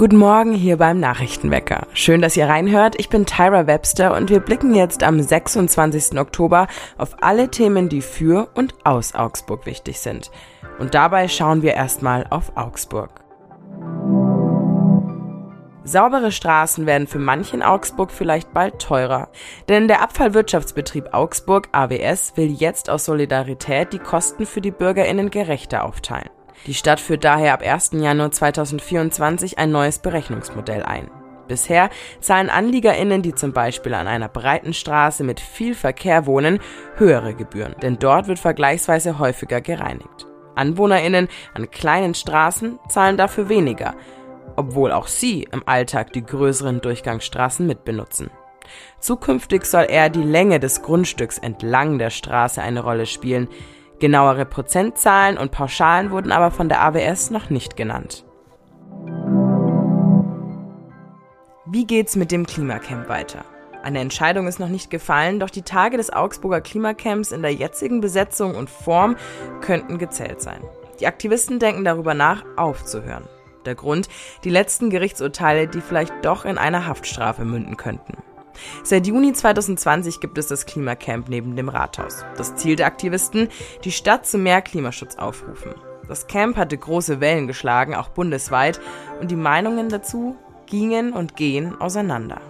Guten Morgen hier beim Nachrichtenwecker. Schön, dass ihr reinhört. Ich bin Tyra Webster und wir blicken jetzt am 26. Oktober auf alle Themen, die für und aus Augsburg wichtig sind. Und dabei schauen wir erstmal auf Augsburg. Saubere Straßen werden für manchen Augsburg vielleicht bald teurer. Denn der Abfallwirtschaftsbetrieb Augsburg AWS will jetzt aus Solidarität die Kosten für die BürgerInnen gerechter aufteilen. Die Stadt führt daher ab 1. Januar 2024 ein neues Berechnungsmodell ein. Bisher zahlen AnliegerInnen, die zum Beispiel an einer breiten Straße mit viel Verkehr wohnen, höhere Gebühren, denn dort wird vergleichsweise häufiger gereinigt. AnwohnerInnen an kleinen Straßen zahlen dafür weniger, obwohl auch sie im Alltag die größeren Durchgangsstraßen mitbenutzen. Zukünftig soll eher die Länge des Grundstücks entlang der Straße eine Rolle spielen, Genauere Prozentzahlen und Pauschalen wurden aber von der AWS noch nicht genannt. Wie geht's mit dem Klimacamp weiter? Eine Entscheidung ist noch nicht gefallen, doch die Tage des Augsburger Klimacamps in der jetzigen Besetzung und Form könnten gezählt sein. Die Aktivisten denken darüber nach, aufzuhören. Der Grund, die letzten Gerichtsurteile, die vielleicht doch in einer Haftstrafe münden könnten. Seit Juni 2020 gibt es das Klimacamp neben dem Rathaus. Das Ziel der Aktivisten, die Stadt zu mehr Klimaschutz aufrufen. Das Camp hatte große Wellen geschlagen, auch bundesweit, und die Meinungen dazu gingen und gehen auseinander.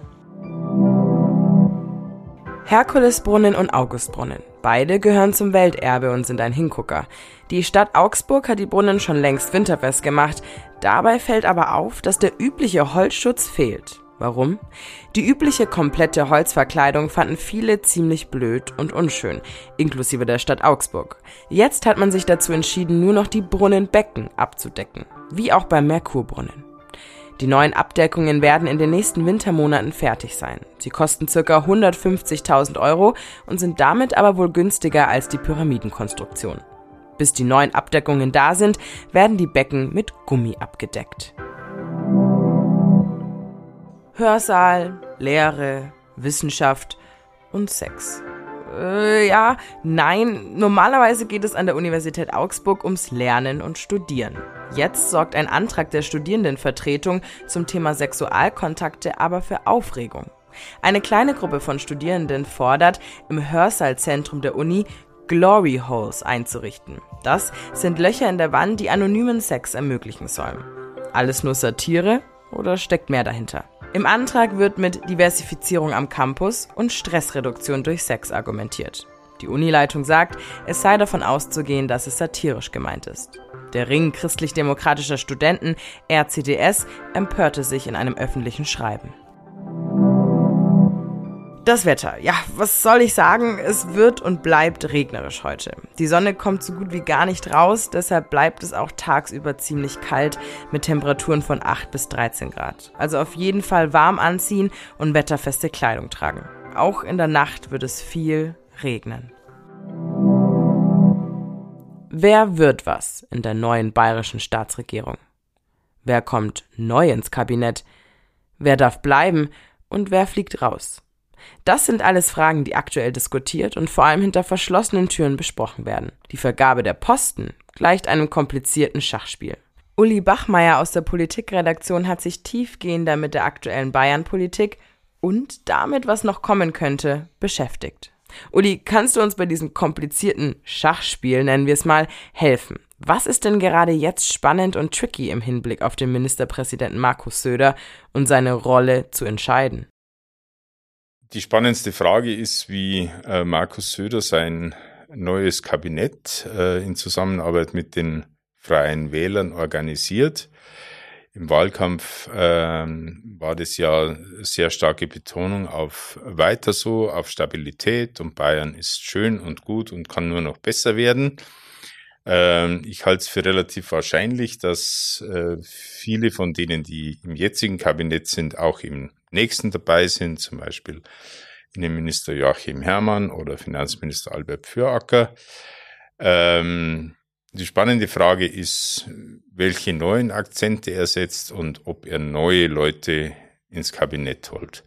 Herkulesbrunnen und Augustbrunnen. Beide gehören zum Welterbe und sind ein Hingucker. Die Stadt Augsburg hat die Brunnen schon längst winterfest gemacht. Dabei fällt aber auf, dass der übliche Holzschutz fehlt. Warum? Die übliche komplette Holzverkleidung fanden viele ziemlich blöd und unschön, inklusive der Stadt Augsburg. Jetzt hat man sich dazu entschieden, nur noch die Brunnenbecken abzudecken, wie auch beim Merkurbrunnen. Die neuen Abdeckungen werden in den nächsten Wintermonaten fertig sein. Sie kosten ca. 150.000 Euro und sind damit aber wohl günstiger als die Pyramidenkonstruktion. Bis die neuen Abdeckungen da sind, werden die Becken mit Gummi abgedeckt. Hörsaal, Lehre, Wissenschaft und Sex. Äh, ja, nein, normalerweise geht es an der Universität Augsburg ums Lernen und Studieren. Jetzt sorgt ein Antrag der Studierendenvertretung zum Thema Sexualkontakte aber für Aufregung. Eine kleine Gruppe von Studierenden fordert, im Hörsaalzentrum der Uni Glory Holes einzurichten. Das sind Löcher in der Wand, die anonymen Sex ermöglichen sollen. Alles nur Satire oder steckt mehr dahinter? Im Antrag wird mit Diversifizierung am Campus und Stressreduktion durch Sex argumentiert. Die Unileitung sagt, es sei davon auszugehen, dass es satirisch gemeint ist. Der Ring christlich-demokratischer Studenten, RCDS, empörte sich in einem öffentlichen Schreiben. Das Wetter. Ja, was soll ich sagen? Es wird und bleibt regnerisch heute. Die Sonne kommt so gut wie gar nicht raus, deshalb bleibt es auch tagsüber ziemlich kalt mit Temperaturen von 8 bis 13 Grad. Also auf jeden Fall warm anziehen und wetterfeste Kleidung tragen. Auch in der Nacht wird es viel regnen. Wer wird was in der neuen bayerischen Staatsregierung? Wer kommt neu ins Kabinett? Wer darf bleiben und wer fliegt raus? Das sind alles Fragen, die aktuell diskutiert und vor allem hinter verschlossenen Türen besprochen werden. Die Vergabe der Posten gleicht einem komplizierten Schachspiel. Uli Bachmeier aus der Politikredaktion hat sich tiefgehender mit der aktuellen Bayern-Politik und damit, was noch kommen könnte, beschäftigt. Uli, kannst du uns bei diesem komplizierten Schachspiel, nennen wir es mal, helfen? Was ist denn gerade jetzt spannend und tricky im Hinblick auf den Ministerpräsidenten Markus Söder und seine Rolle zu entscheiden? Die spannendste Frage ist, wie äh, Markus Söder sein neues Kabinett äh, in Zusammenarbeit mit den Freien Wählern organisiert. Im Wahlkampf äh, war das ja sehr starke Betonung auf weiter so, auf Stabilität und Bayern ist schön und gut und kann nur noch besser werden. Ähm, ich halte es für relativ wahrscheinlich, dass äh, viele von denen, die im jetzigen Kabinett sind, auch im nächsten dabei sind, zum Beispiel Innenminister Joachim Herrmann oder Finanzminister Albert Füracker. Ähm, die spannende Frage ist, welche neuen Akzente er setzt und ob er neue Leute ins Kabinett holt.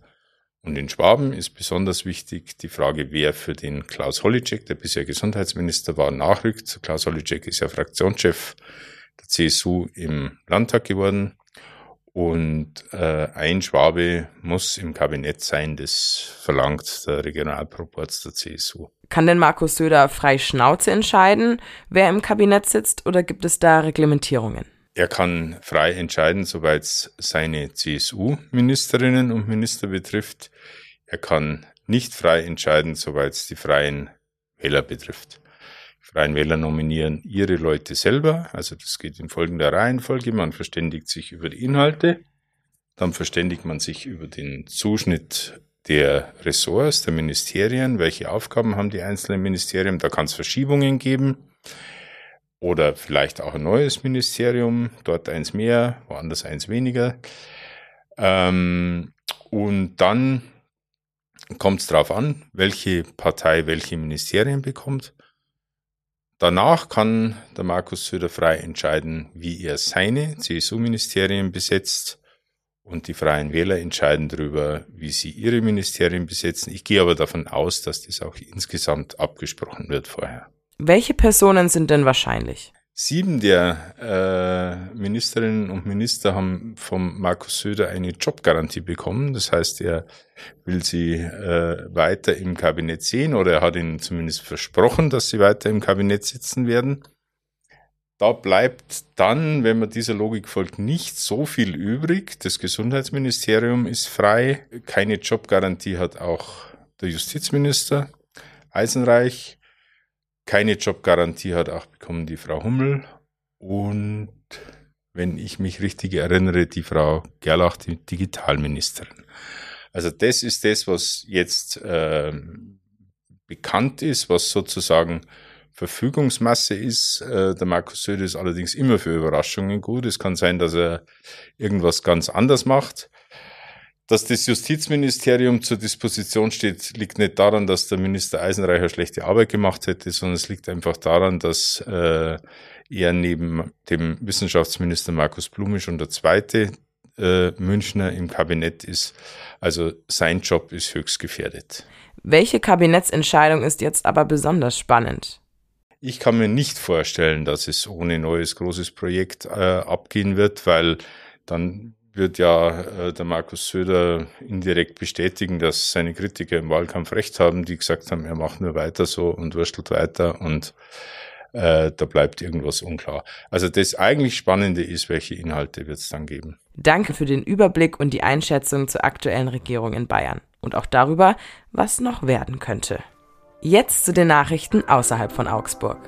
Und in Schwaben ist besonders wichtig die Frage, wer für den Klaus Holleczek, der bisher Gesundheitsminister war, nachrückt. Klaus Holleczek ist ja Fraktionschef der CSU im Landtag geworden Und äh, ein Schwabe muss im Kabinett sein, das verlangt der Regionalproporz der CSU. Kann denn Markus Söder frei Schnauze entscheiden, wer im Kabinett sitzt, oder gibt es da Reglementierungen? Er kann frei entscheiden, soweit es seine CSU-Ministerinnen und Minister betrifft. Er kann nicht frei entscheiden, soweit es die freien Wähler betrifft. Freien Wähler nominieren ihre Leute selber, also das geht in folgender Reihenfolge. Man verständigt sich über die Inhalte, dann verständigt man sich über den Zuschnitt der Ressorts, der Ministerien, welche Aufgaben haben die einzelnen Ministerien, da kann es Verschiebungen geben oder vielleicht auch ein neues Ministerium, dort eins mehr, woanders eins weniger. Ähm, und dann kommt es darauf an, welche Partei welche Ministerien bekommt. Danach kann der Markus Söder frei entscheiden, wie er seine CSU-Ministerien besetzt und die Freien Wähler entscheiden darüber, wie sie ihre Ministerien besetzen. Ich gehe aber davon aus, dass das auch insgesamt abgesprochen wird vorher. Welche Personen sind denn wahrscheinlich? Sieben der äh, Ministerinnen und Minister haben vom Markus Söder eine Jobgarantie bekommen. Das heißt, er will sie äh, weiter im Kabinett sehen oder er hat ihnen zumindest versprochen, dass sie weiter im Kabinett sitzen werden. Da bleibt dann, wenn man dieser Logik folgt, nicht so viel übrig. Das Gesundheitsministerium ist frei. Keine Jobgarantie hat auch der Justizminister Eisenreich. Keine Jobgarantie hat auch bekommen die Frau Hummel und wenn ich mich richtig erinnere, die Frau Gerlach, die Digitalministerin. Also das ist das, was jetzt äh, bekannt ist, was sozusagen Verfügungsmasse ist. Äh, der Markus Söder ist allerdings immer für Überraschungen gut. Es kann sein, dass er irgendwas ganz anders macht. Dass das Justizministerium zur Disposition steht, liegt nicht daran, dass der Minister Eisenreicher schlechte Arbeit gemacht hätte, sondern es liegt einfach daran, dass äh, er neben dem Wissenschaftsminister Markus Blume schon der zweite äh, Münchner im Kabinett ist. Also sein Job ist höchst gefährdet. Welche Kabinettsentscheidung ist jetzt aber besonders spannend? Ich kann mir nicht vorstellen, dass es ohne neues großes Projekt äh, abgehen wird, weil dann wird ja äh, der Markus Söder indirekt bestätigen, dass seine Kritiker im Wahlkampf recht haben, die gesagt haben, er macht nur weiter so und wurstelt weiter und äh, da bleibt irgendwas unklar. Also das eigentlich Spannende ist, welche Inhalte wird es dann geben. Danke für den Überblick und die Einschätzung zur aktuellen Regierung in Bayern und auch darüber, was noch werden könnte. Jetzt zu den Nachrichten außerhalb von Augsburg.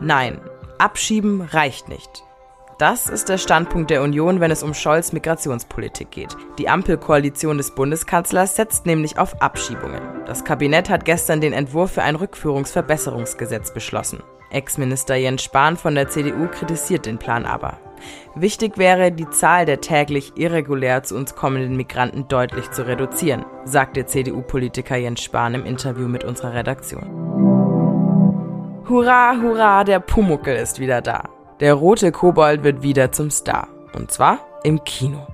Nein, abschieben reicht nicht. Das ist der Standpunkt der Union, wenn es um Scholz Migrationspolitik geht. Die Ampelkoalition des Bundeskanzlers setzt nämlich auf Abschiebungen. Das Kabinett hat gestern den Entwurf für ein Rückführungsverbesserungsgesetz beschlossen. Ex-Minister Jens Spahn von der CDU kritisiert den Plan aber. Wichtig wäre, die Zahl der täglich irregulär zu uns kommenden Migranten deutlich zu reduzieren, sagte CDU-Politiker Jens Spahn im Interview mit unserer Redaktion. Hurra, hurra, der Pumuckel ist wieder da. Der rote Kobold wird wieder zum Star. Und zwar im Kino.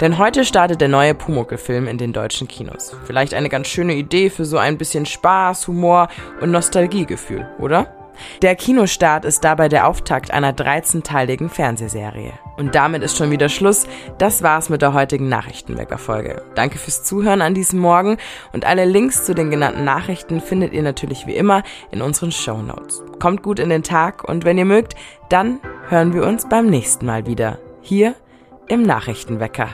Denn heute startet der neue Pumuckel-Film in den deutschen Kinos. Vielleicht eine ganz schöne Idee für so ein bisschen Spaß, Humor und Nostalgiegefühl, oder? Der Kinostart ist dabei der Auftakt einer 13-teiligen Fernsehserie. Und damit ist schon wieder Schluss. Das war's mit der heutigen Nachrichtenwecker-Folge. Danke fürs Zuhören an diesem Morgen und alle Links zu den genannten Nachrichten findet ihr natürlich wie immer in unseren Show Notes. Kommt gut in den Tag und wenn ihr mögt, dann hören wir uns beim nächsten Mal wieder. Hier im Nachrichtenwecker.